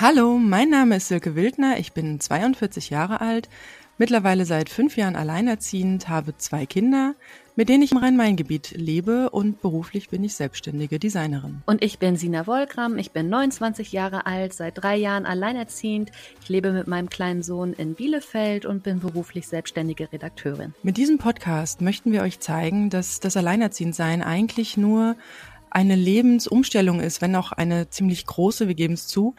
Hallo, mein Name ist Silke Wildner, ich bin 42 Jahre alt, mittlerweile seit fünf Jahren alleinerziehend, habe zwei Kinder, mit denen ich im Rhein-Main-Gebiet lebe und beruflich bin ich selbstständige Designerin. Und ich bin Sina Wolkram, ich bin 29 Jahre alt, seit drei Jahren alleinerziehend. Ich lebe mit meinem kleinen Sohn in Bielefeld und bin beruflich selbstständige Redakteurin. Mit diesem Podcast möchten wir euch zeigen, dass das Alleinerziehendsein eigentlich nur eine Lebensumstellung ist, wenn auch eine ziemlich große, wir geben es zu,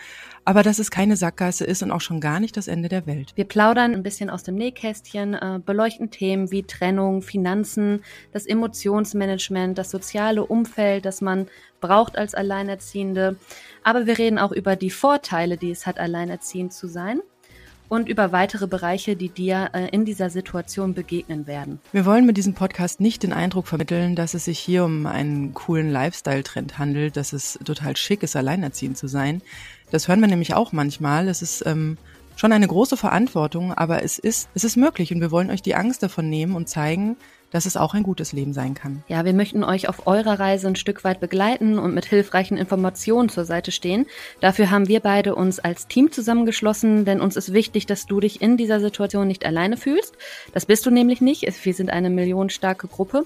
aber dass es keine Sackgasse ist und auch schon gar nicht das Ende der Welt. Wir plaudern ein bisschen aus dem Nähkästchen, äh, beleuchten Themen wie Trennung, Finanzen, das Emotionsmanagement, das soziale Umfeld, das man braucht als Alleinerziehende. Aber wir reden auch über die Vorteile, die es hat, alleinerziehend zu sein und über weitere Bereiche, die dir äh, in dieser Situation begegnen werden. Wir wollen mit diesem Podcast nicht den Eindruck vermitteln, dass es sich hier um einen coolen Lifestyle-Trend handelt, dass es total schick ist, alleinerziehend zu sein. Das hören wir nämlich auch manchmal. Es ist ähm, schon eine große Verantwortung, aber es ist, es ist möglich und wir wollen euch die Angst davon nehmen und zeigen, dass es auch ein gutes Leben sein kann. Ja, wir möchten euch auf eurer Reise ein Stück weit begleiten und mit hilfreichen Informationen zur Seite stehen. Dafür haben wir beide uns als Team zusammengeschlossen, denn uns ist wichtig, dass du dich in dieser Situation nicht alleine fühlst. Das bist du nämlich nicht. Wir sind eine millionenstarke Gruppe.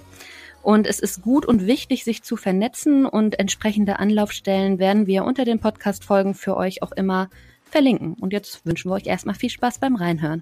Und es ist gut und wichtig, sich zu vernetzen und entsprechende Anlaufstellen werden wir unter den Podcast-Folgen für euch auch immer verlinken. Und jetzt wünschen wir euch erstmal viel Spaß beim Reinhören.